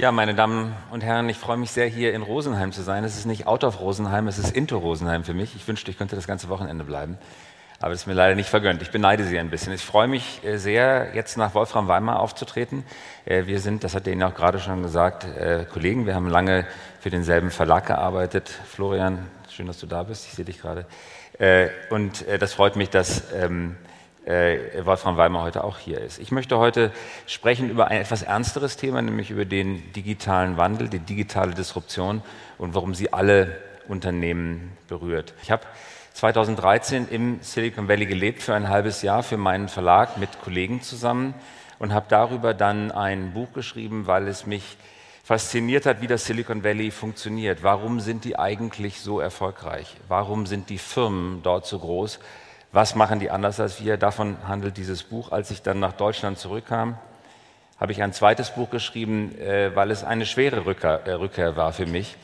Ja, meine Damen und Herren, ich freue mich sehr, hier in Rosenheim zu sein. Es ist nicht out of Rosenheim, es ist into Rosenheim für mich. Ich wünschte, ich könnte das ganze Wochenende bleiben, aber das ist mir leider nicht vergönnt. Ich beneide Sie ein bisschen. Ich freue mich äh, sehr, jetzt nach Wolfram Weimar aufzutreten. Äh, wir sind, das hat er Ihnen auch gerade schon gesagt, äh, Kollegen. Wir haben lange für denselben Verlag gearbeitet. Florian, schön, dass du da bist. Ich sehe dich gerade. Und das freut mich, dass ähm, äh, Wolfram Weimar heute auch hier ist. Ich möchte heute sprechen über ein etwas ernsteres Thema, nämlich über den digitalen Wandel, die digitale Disruption und warum sie alle Unternehmen berührt. Ich habe 2013 im Silicon Valley gelebt für ein halbes Jahr für meinen Verlag mit Kollegen zusammen und habe darüber dann ein Buch geschrieben, weil es mich fasziniert hat, wie das Silicon Valley funktioniert. Warum sind die eigentlich so erfolgreich? Warum sind die Firmen dort so groß? Was machen die anders als wir? Davon handelt dieses Buch. Als ich dann nach Deutschland zurückkam, habe ich ein zweites Buch geschrieben, äh, weil es eine schwere Rückkehr, äh, war für mich.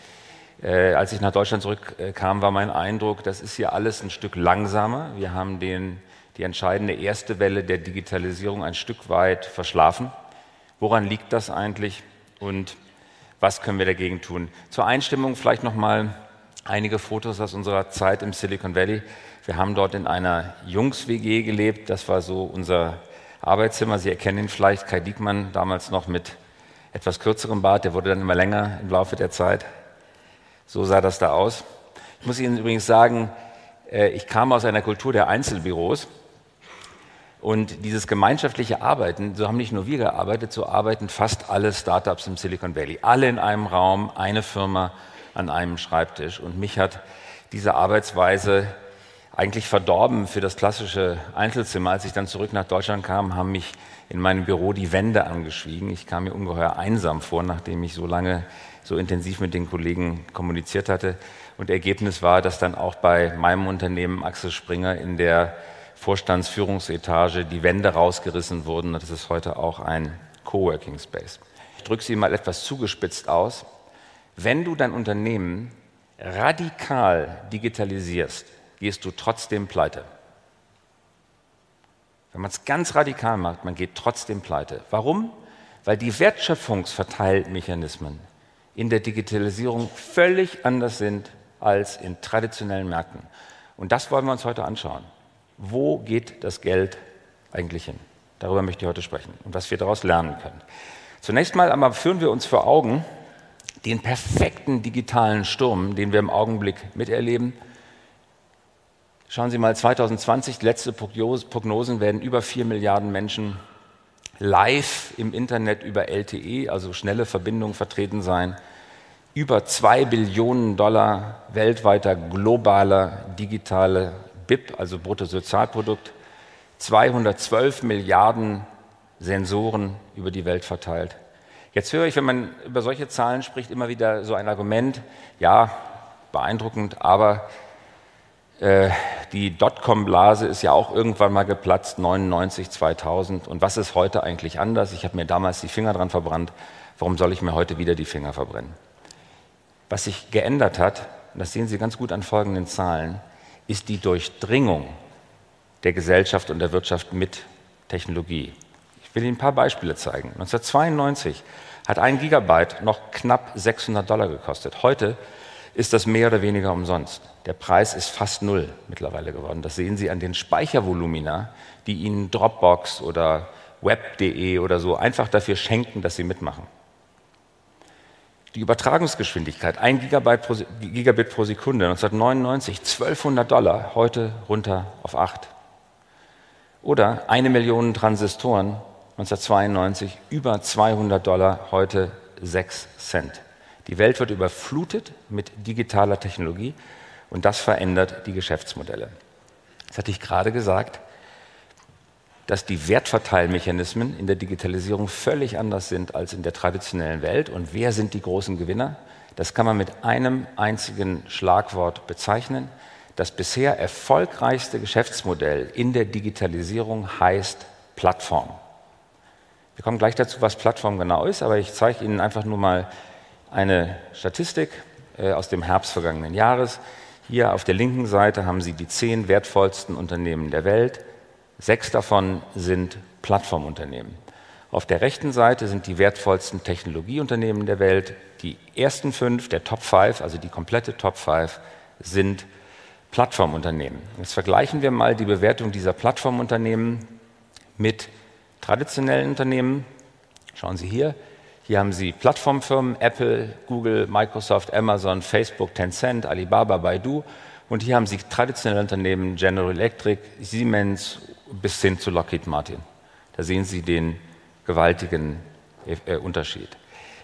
Äh, als ich nach Deutschland zurückkam, war mein Eindruck, das ist hier alles ein Stück langsamer. Wir haben den, die entscheidende erste Welle der Digitalisierung ein Stück weit verschlafen. Woran liegt das eigentlich und was können wir dagegen tun? Zur Einstimmung vielleicht noch mal einige Fotos aus unserer Zeit im Silicon Valley. Wir haben dort in einer Jungs-WG gelebt. Das war so unser Arbeitszimmer. Sie erkennen ihn vielleicht, Kai Diekmann, damals noch mit etwas kürzerem Bart. Der wurde dann immer länger im Laufe der Zeit. So sah das da aus. Ich muss Ihnen übrigens sagen, äh, ich kam aus einer Kultur der Einzelbüros. Und dieses gemeinschaftliche Arbeiten, so haben nicht nur wir gearbeitet, so arbeiten fast alle Startups im Silicon Valley. Alle in einem Raum, eine Firma an einem Schreibtisch. Und mich hat diese Arbeitsweise eigentlich verdorben für das klassische Einzelzimmer. Als ich dann zurück nach Deutschland kam, haben mich in meinem Büro die Wände angeschwiegen. Ich kam mir ungeheuer einsam vor, nachdem ich so lange so intensiv mit den Kollegen kommuniziert hatte. Und Ergebnis war, dass dann auch bei meinem Unternehmen Axel Springer in der Vorstandsführungsetage die Wände rausgerissen wurden. Das ist heute auch ein Coworking Space. Ich drücke sie mal etwas zugespitzt aus. Wenn du dein Unternehmen radikal digitalisierst, gehst du trotzdem pleite. Wenn man es ganz radikal macht, man geht trotzdem pleite. Warum? Weil die Wertschöpfungsverteilmechanismen in der Digitalisierung völlig anders sind als in traditionellen Märkten. Und das wollen wir uns heute anschauen. Wo geht das Geld eigentlich hin? Darüber möchte ich heute sprechen und was wir daraus lernen können. Zunächst mal aber führen wir uns vor Augen den perfekten digitalen Sturm, den wir im Augenblick miterleben Schauen Sie mal, 2020, letzte Prognosen, werden über 4 Milliarden Menschen live im Internet über LTE, also schnelle Verbindungen, vertreten sein. Über 2 Billionen Dollar weltweiter globaler digitaler BIP, also Bruttosozialprodukt. 212 Milliarden Sensoren über die Welt verteilt. Jetzt höre ich, wenn man über solche Zahlen spricht, immer wieder so ein Argument, ja, beeindruckend, aber äh, die Dotcom-Blase ist ja auch irgendwann mal geplatzt, 99, 2000. Und was ist heute eigentlich anders? Ich habe mir damals die Finger dran verbrannt. Warum soll ich mir heute wieder die Finger verbrennen? Was sich geändert hat, und das sehen Sie ganz gut an folgenden Zahlen, ist die Durchdringung der Gesellschaft und der Wirtschaft mit Technologie. Ich will Ihnen ein paar Beispiele zeigen. 1992 hat ein Gigabyte noch knapp 600 Dollar gekostet. Heute ist das mehr oder weniger umsonst. Der Preis ist fast null mittlerweile geworden. Das sehen Sie an den Speichervolumina, die Ihnen Dropbox oder web.de oder so einfach dafür schenken, dass Sie mitmachen. Die Übertragungsgeschwindigkeit, 1 pro, Gigabit pro Sekunde, 1999 1200 Dollar, heute runter auf 8. Oder eine Million Transistoren, 1992 über 200 Dollar, heute 6 Cent. Die Welt wird überflutet mit digitaler Technologie Und das verändert die Geschäftsmodelle. Das hatte ich gerade gesagt, dass die Wertverteilmechanismen in der Digitalisierung völlig anders sind als in der traditionellen Welt. Und wer sind die großen Gewinner? Das kann man mit einem einzigen Schlagwort bezeichnen. Das bisher erfolgreichste Geschäftsmodell in der Digitalisierung heißt Plattform. Wir kommen gleich dazu, was Plattform genau ist, aber ich zeige Ihnen einfach nur mal eine Statistik äh, aus dem Herbst vergangenen Jahres. Hier auf der linken Seite haben Sie die zehn wertvollsten Unternehmen der Welt. Sechs davon sind Plattformunternehmen. Auf der rechten Seite sind die wertvollsten Technologieunternehmen der Welt. Die ersten fünf, der Top Five, also die komplette Top Five, sind Plattformunternehmen. Jetzt vergleichen wir mal die Bewertung dieser Plattformunternehmen mit traditionellen Unternehmen. Schauen Sie hier. Hier haben Sie Plattformfirmen, Apple, Google, Microsoft, Amazon, Facebook, Tencent, Alibaba, Baidu. Und hier haben Sie traditionelle Unternehmen, General Electric, Siemens bis hin zu Lockheed Martin. Da sehen Sie den gewaltigen äh, Unterschied.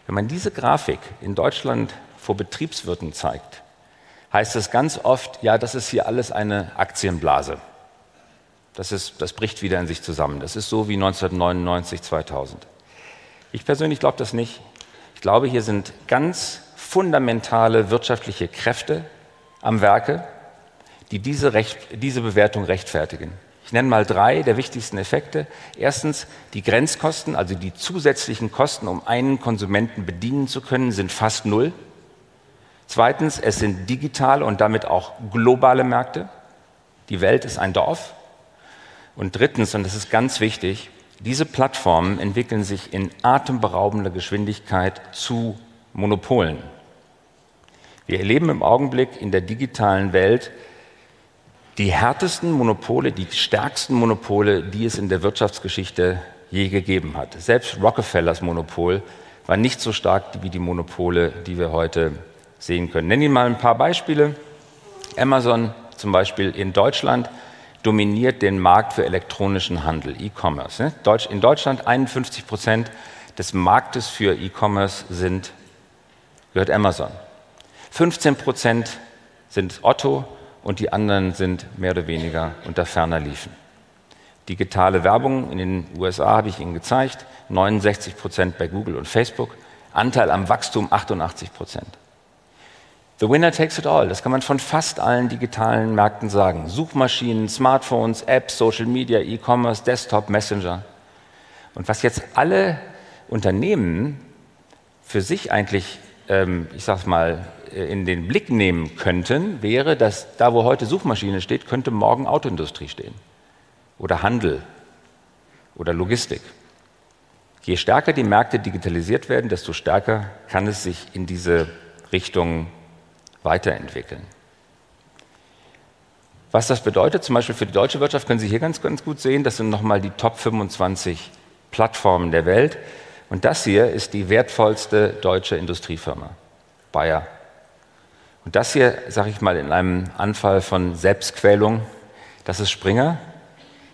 Wenn man diese Grafik in Deutschland vor Betriebswirten zeigt, heißt es ganz oft, ja, das ist hier alles eine Aktienblase. Das, ist, das bricht wieder in sich zusammen. Das ist so wie 1999, 2000. Ich persönlich glaube das nicht. Ich glaube, hier sind ganz fundamentale wirtschaftliche Kräfte am Werke, die diese, Recht, diese Bewertung rechtfertigen. Ich nenne mal drei der wichtigsten Effekte. Erstens, die Grenzkosten, also die zusätzlichen Kosten, um einen Konsumenten bedienen zu können, sind fast null. Zweitens, es sind digitale und damit auch globale Märkte. Die Welt ist ein Dorf. Und drittens, und das ist ganz wichtig, diese Plattformen entwickeln sich in atemberaubender Geschwindigkeit zu Monopolen. Wir erleben im Augenblick in der digitalen Welt die härtesten Monopole, die stärksten Monopole, die es in der Wirtschaftsgeschichte je gegeben hat. Selbst Rockefellers Monopol war nicht so stark wie die Monopole, die wir heute sehen können. Nennen Ihnen mal ein paar Beispiele. Amazon zum Beispiel in Deutschland dominiert den Markt für elektronischen Handel, E-Commerce. Ne? In Deutschland 51 Prozent des Marktes für E-Commerce sind, gehört Amazon. 15 Prozent sind Otto und die anderen sind mehr oder weniger unter ferner Liefen. Digitale Werbung in den USA habe ich Ihnen gezeigt, 69 Prozent bei Google und Facebook, Anteil am Wachstum 88 Prozent. The winner takes it all. Das kann man von fast allen digitalen Märkten sagen. Suchmaschinen, Smartphones, Apps, Social Media, E-Commerce, Desktop, Messenger. Und was jetzt alle Unternehmen für sich eigentlich, ähm, ich sag's mal, äh, in den Blick nehmen könnten, wäre, dass da, wo heute Suchmaschine steht, könnte morgen Autoindustrie stehen. Oder Handel. Oder Logistik. Je stärker die Märkte digitalisiert werden, desto stärker kann es sich in diese Richtung weiterentwickeln. Was das bedeutet, zum Beispiel für die deutsche Wirtschaft, können Sie hier ganz, ganz gut sehen. Das sind nochmal die Top 25 Plattformen der Welt. Und das hier ist die wertvollste deutsche Industriefirma, Bayer. Und das hier, sage ich mal, in einem Anfall von Selbstquälung, das ist Springer.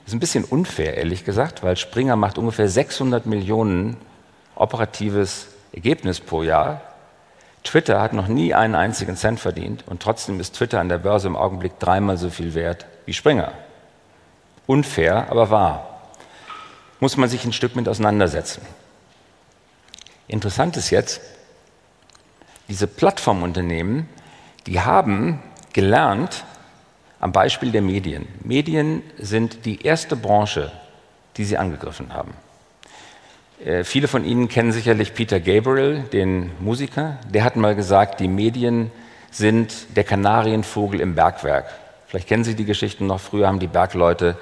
Das ist ein bisschen unfair, ehrlich gesagt, weil Springer macht ungefähr 600 Millionen operatives Ergebnis pro Jahr Twitter hat noch nie einen einzigen Cent verdient und trotzdem ist Twitter an der Börse im Augenblick dreimal so viel wert wie Springer. Unfair, aber wahr. Muss man sich ein Stück mit auseinandersetzen. Interessant ist jetzt, diese Plattformunternehmen, die haben gelernt am Beispiel der Medien. Medien sind die erste Branche, die sie angegriffen haben. Äh, viele von Ihnen kennen sicherlich Peter Gabriel, den Musiker. Der hat mal gesagt, die Medien sind der Kanarienvogel im Bergwerk. Vielleicht kennen Sie die Geschichten noch. Früher haben die Bergleute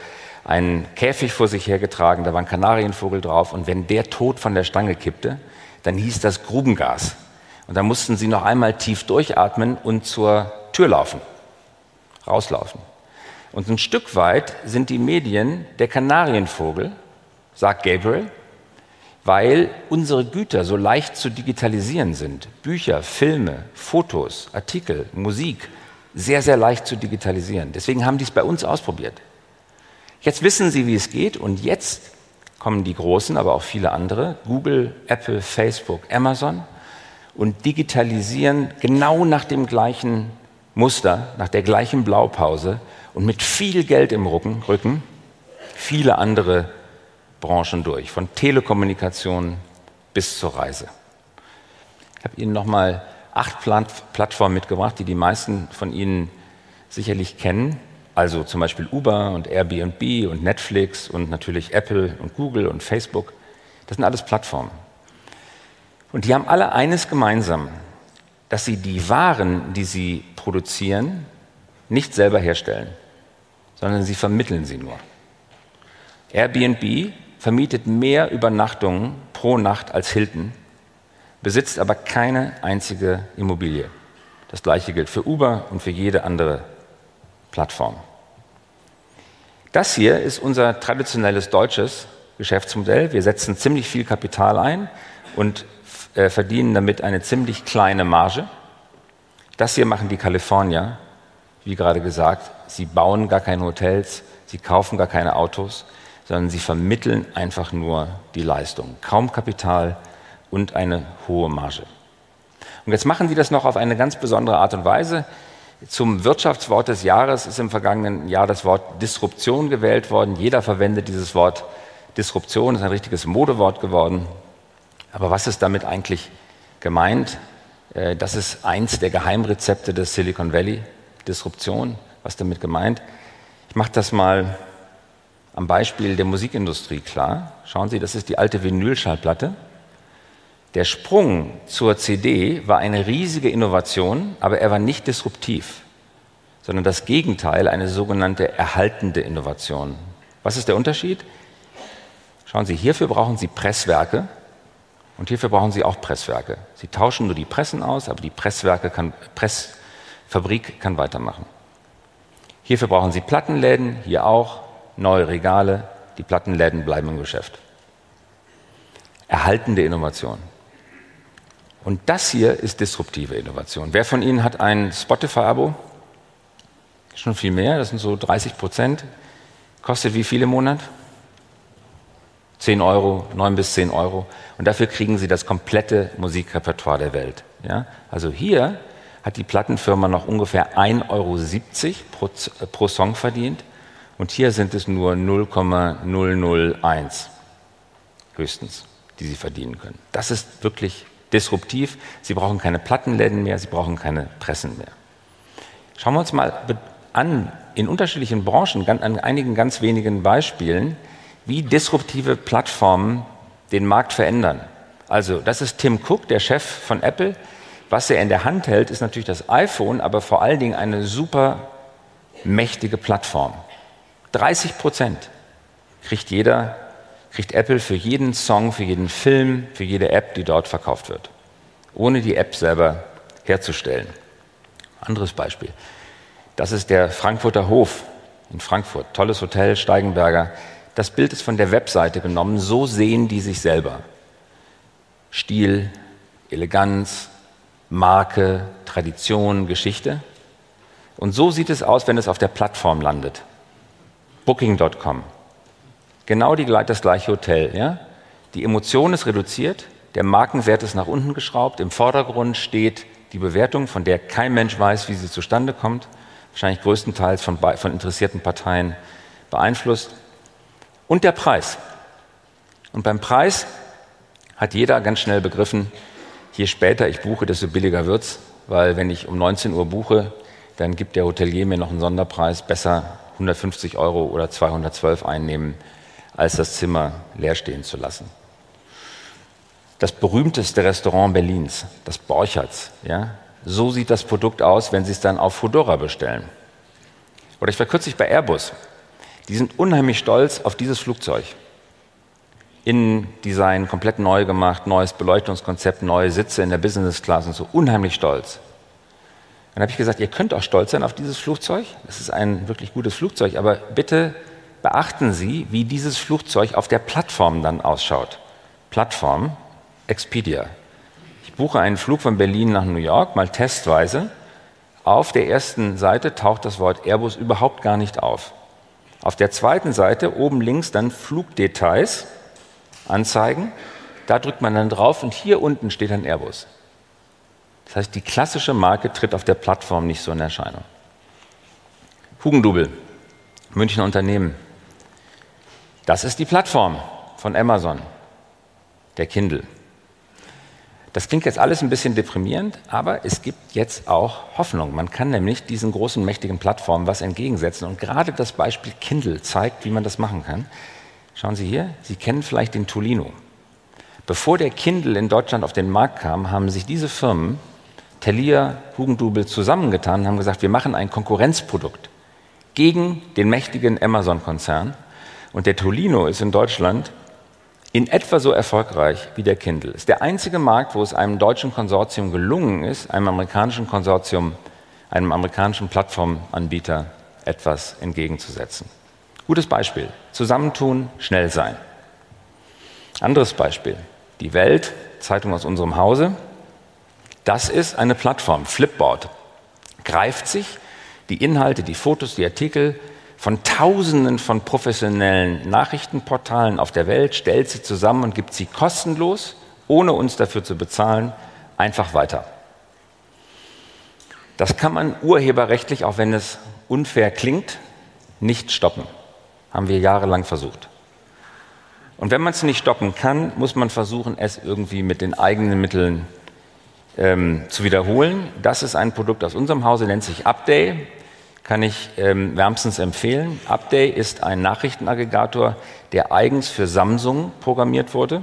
einen Käfig vor sich hergetragen, da war ein Kanarienvogel drauf und wenn der tot von der Stange kippte, dann hieß das Grubengas. Und dann mussten sie noch einmal tief durchatmen und zur Tür laufen, rauslaufen. Und ein Stück weit sind die Medien der Kanarienvogel, sagt Gabriel, weil unsere Güter so leicht zu digitalisieren sind. Bücher, Filme, Fotos, Artikel, Musik, sehr, sehr leicht zu digitalisieren. Deswegen haben die es bei uns ausprobiert. Jetzt wissen sie, wie es geht und jetzt kommen die Großen, aber auch viele andere, Google, Apple, Facebook, Amazon und digitalisieren genau nach dem gleichen Muster, nach der gleichen Blaupause und mit viel Geld im Rücken, viele andere Branchen durch, von Telekommunikation bis zur Reise. Ich habe Ihnen nochmal acht Plattformen mitgebracht, die die meisten von Ihnen sicherlich kennen. Also zum Beispiel Uber und Airbnb und Netflix und natürlich Apple und Google und Facebook. Das sind alles Plattformen. Und die haben alle eines gemeinsam, dass sie die Waren, die sie produzieren, nicht selber herstellen, sondern sie vermitteln sie nur. Airbnb vermietet mehr Übernachtungen pro Nacht als Hilton, besitzt aber keine einzige Immobilie. Das gleiche gilt für Uber und für jede andere Plattform. Das hier ist unser traditionelles deutsches Geschäftsmodell. Wir setzen ziemlich viel Kapital ein und äh, verdienen damit eine ziemlich kleine Marge. Das hier machen die Kalifornier, wie gerade gesagt. Sie bauen gar keine Hotels, sie kaufen gar keine Autos, sondern sie vermitteln einfach nur die Leistung. Kaum Kapital und eine hohe Marge. Und jetzt machen sie das noch auf eine ganz besondere Art und Weise. Zum Wirtschaftswort des Jahres ist im vergangenen Jahr das Wort Disruption gewählt worden. Jeder verwendet dieses Wort Disruption, ist ein richtiges Modewort geworden. Aber was ist damit eigentlich gemeint? Äh, das ist eins der Geheimrezepte des Silicon Valley, Disruption. Was damit gemeint? Ich mache das mal am Beispiel der Musikindustrie klar. Schauen Sie, das ist die alte Vinylschallplatte. Der Sprung zur CD war eine riesige Innovation, aber er war nicht disruptiv, sondern das Gegenteil, eine sogenannte erhaltende Innovation. Was ist der Unterschied? Schauen Sie, hierfür brauchen Sie Presswerke, und hierfür brauchen Sie auch Presswerke. Sie tauschen nur die Pressen aus, aber die Presswerke kann, Pressfabrik kann weitermachen. Hierfür brauchen Sie Plattenläden, hier auch, neue Regale, die Plattenläden bleiben im Geschäft. Erhaltende Innovation. Und das hier ist disruptive Innovation. Wer von Ihnen hat ein Spotify-Abo? Schon viel mehr, das sind so 30 Prozent. Kostet wie viel im Monat? 10 Euro, 9 bis 10 Euro. Und dafür kriegen sie das komplette Musikrepertoire der Welt. Ja? Also hier hat die Plattenfirma noch ungefähr 1,70 Euro pro, pro Song verdient. Und hier sind es nur 0,001 höchstens, die sie verdienen können. Das ist wirklich disruptiv. Sie brauchen keine Plattenläden mehr, sie brauchen keine Pressen mehr. Schauen wir uns mal an, in unterschiedlichen Branchen, an einigen ganz wenigen Beispielen, wie disruptive Plattformen den Markt verändern. Also, das ist Tim Cook, der Chef von Apple. Was er in der Hand hält, ist natürlich das iPhone, aber vor allen Dingen eine super mächtige Plattform. 30 Prozent kriegt jeder, kriegt Apple für jeden Song, für jeden Film, für jede App, die dort verkauft wird. Ohne die App selber herzustellen. Anderes Beispiel. Das ist der Frankfurter Hof in Frankfurt. Tolles Hotel, Steigenberger. Das Bild ist von der Webseite genommen, so sehen die sich selber. Stil, Eleganz, Marke, Tradition, Geschichte. Und so sieht es aus, wenn es auf der Plattform landet. Booking.com. Genau die, das gleiche Hotel. Ja? Die Emotion ist reduziert, der Markenwert ist nach unten geschraubt, im Vordergrund steht die Bewertung, von der kein Mensch weiß, wie sie zustande kommt, wahrscheinlich größtenteils von, von interessierten Parteien beeinflusst. Und der Preis. Und beim Preis hat jeder ganz schnell begriffen, je später ich buche, desto billiger wird's, weil wenn ich um 19 Uhr buche, dann gibt der Hotelier mir noch einen Sonderpreis, besser 150 Euro oder 212 einnehmen, als das Zimmer leer stehen zu lassen. Das berühmteste Restaurant Berlins, das Borchertz, ja, so sieht das Produkt aus, wenn Sie es dann auf Fedora bestellen. Oder ich war kürzlich bei Airbus. Die sind unheimlich stolz auf dieses Flugzeug. Innendesign komplett neu gemacht, neues Beleuchtungskonzept, neue Sitze in der Business Class und so, unheimlich stolz. Dann habe ich gesagt, ihr könnt auch stolz sein auf dieses Flugzeug. Es ist ein wirklich gutes Flugzeug, aber bitte beachten Sie, wie dieses Flugzeug auf der Plattform dann ausschaut. Plattform Expedia. Ich buche einen Flug von Berlin nach New York, mal testweise. Auf der ersten Seite taucht das Wort Airbus überhaupt gar nicht auf. Auf der zweiten Seite oben links dann Flugdetails anzeigen. Da drückt man dann drauf und hier unten steht ein Airbus. Das heißt, die klassische Marke tritt auf der Plattform nicht so in Erscheinung. Hugendubel, Münchner Unternehmen. Das ist die Plattform von Amazon, der Kindle. Das klingt jetzt alles ein bisschen deprimierend, aber es gibt jetzt auch Hoffnung. Man kann nämlich diesen großen, mächtigen Plattformen was entgegensetzen. Und gerade das Beispiel Kindle zeigt, wie man das machen kann. Schauen Sie hier, Sie kennen vielleicht den Tolino. Bevor der Kindle in Deutschland auf den Markt kam, haben sich diese Firmen, Telia, Hugendubel, zusammengetan und haben gesagt, wir machen ein Konkurrenzprodukt gegen den mächtigen Amazon-Konzern. Und der Tolino ist in Deutschland in etwa so erfolgreich wie der Kindle. Ist der einzige Markt, wo es einem deutschen Konsortium gelungen ist, einem amerikanischen Konsortium, einem amerikanischen Plattformanbieter etwas entgegenzusetzen. Gutes Beispiel. Zusammentun, schnell sein. Anderes Beispiel. Die Welt, Zeitung aus unserem Hause. Das ist eine Plattform, Flipboard. Greift sich die Inhalte, die Fotos, die Artikel von Tausenden von professionellen Nachrichtenportalen auf der Welt, stellt sie zusammen und gibt sie kostenlos, ohne uns dafür zu bezahlen, einfach weiter. Das kann man urheberrechtlich, auch wenn es unfair klingt, nicht stoppen. Haben wir jahrelang versucht. Und wenn man es nicht stoppen kann, muss man versuchen, es irgendwie mit den eigenen Mitteln ähm, zu wiederholen. Das ist ein Produkt aus unserem Hause, nennt sich Update kann ich ähm, wärmstens empfehlen. Upday ist ein Nachrichtenaggregator, der eigens für Samsung programmiert wurde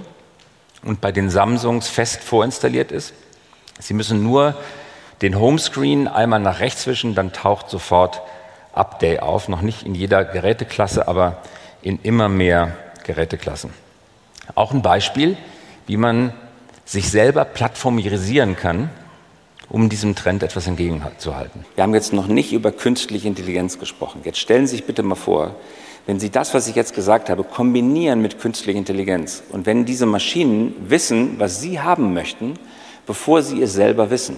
und bei den Samsungs fest vorinstalliert ist. Sie müssen nur den Homescreen einmal nach rechts wischen, dann taucht sofort Upday auf. Noch nicht in jeder Geräteklasse, aber in immer mehr Geräteklassen. Auch ein Beispiel, wie man sich selber plattformisieren kann um diesem Trend etwas entgegenzuhalten. Wir haben jetzt noch nicht über künstliche Intelligenz gesprochen. Jetzt stellen Sie sich bitte mal vor, wenn Sie das, was ich jetzt gesagt habe, kombinieren mit künstlicher Intelligenz und wenn diese Maschinen wissen, was Sie haben möchten, bevor Sie es selber wissen.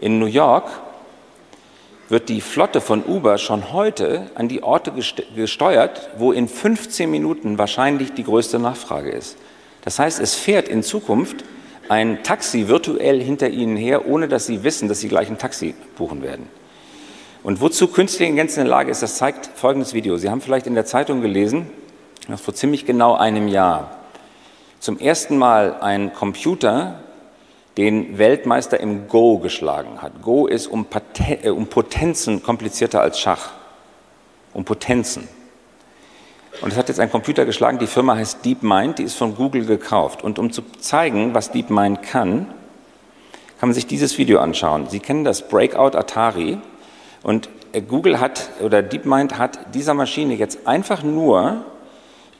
In New York wird die Flotte von Uber schon heute an die Orte gesteuert, wo in 15 Minuten wahrscheinlich die größte Nachfrage ist. Das heißt, es fährt in Zukunft ein Taxi virtuell hinter Ihnen her, ohne dass Sie wissen, dass Sie gleich ein Taxi buchen werden. Und wozu künstliche Intelligenz in der Lage ist, das zeigt folgendes Video. Sie haben vielleicht in der Zeitung gelesen, dass vor ziemlich genau einem Jahr zum ersten Mal ein Computer den Weltmeister im Go geschlagen hat. Go ist um, äh, um Potenzen komplizierter als Schach. Um Potenzen. Und es hat jetzt ein Computer geschlagen, die Firma heißt DeepMind, die ist von Google gekauft. Und um zu zeigen, was DeepMind kann, kann man sich dieses Video anschauen. Sie kennen das Breakout Atari und äh, Google hat oder DeepMind hat dieser Maschine jetzt einfach nur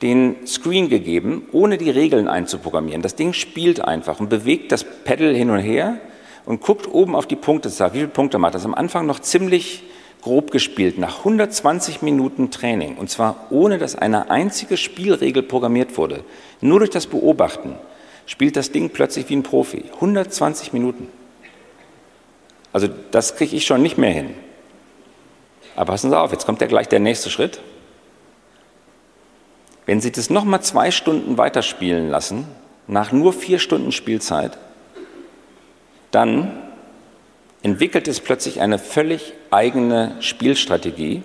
den Screen gegeben, ohne die Regeln einzuprogrammieren. Das Ding spielt einfach und bewegt das Pedal hin und her und guckt oben auf die Punktezahl. Wie viele Punkte macht das? Am Anfang noch ziemlich grob gespielt, nach 120 Minuten Training, und zwar ohne dass eine einzige Spielregel programmiert wurde, nur durch das Beobachten, spielt das Ding plötzlich wie ein Profi. 120 Minuten. Also das kriege ich schon nicht mehr hin. Aber passen Sie auf, jetzt kommt ja gleich der nächste Schritt. Wenn Sie das nochmal zwei Stunden weiterspielen lassen, nach nur vier Stunden Spielzeit, dann entwickelt es plötzlich eine völlig eigene Spielstrategie,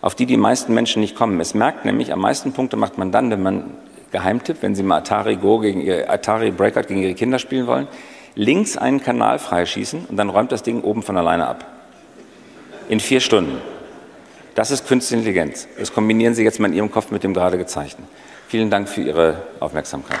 auf die die meisten Menschen nicht kommen. Es merkt nämlich, am meisten Punkte macht man dann, wenn man Geheimtipp, wenn Sie mal Atari Go gegen Ihre, Atari Breakout gegen Ihre Kinder spielen wollen, links einen Kanal freischießen und dann räumt das Ding oben von alleine ab. In vier Stunden. Das ist Künstliche Intelligenz. Das kombinieren Sie jetzt mal in Ihrem Kopf mit dem gerade gezeigten. Vielen Dank für Ihre Aufmerksamkeit.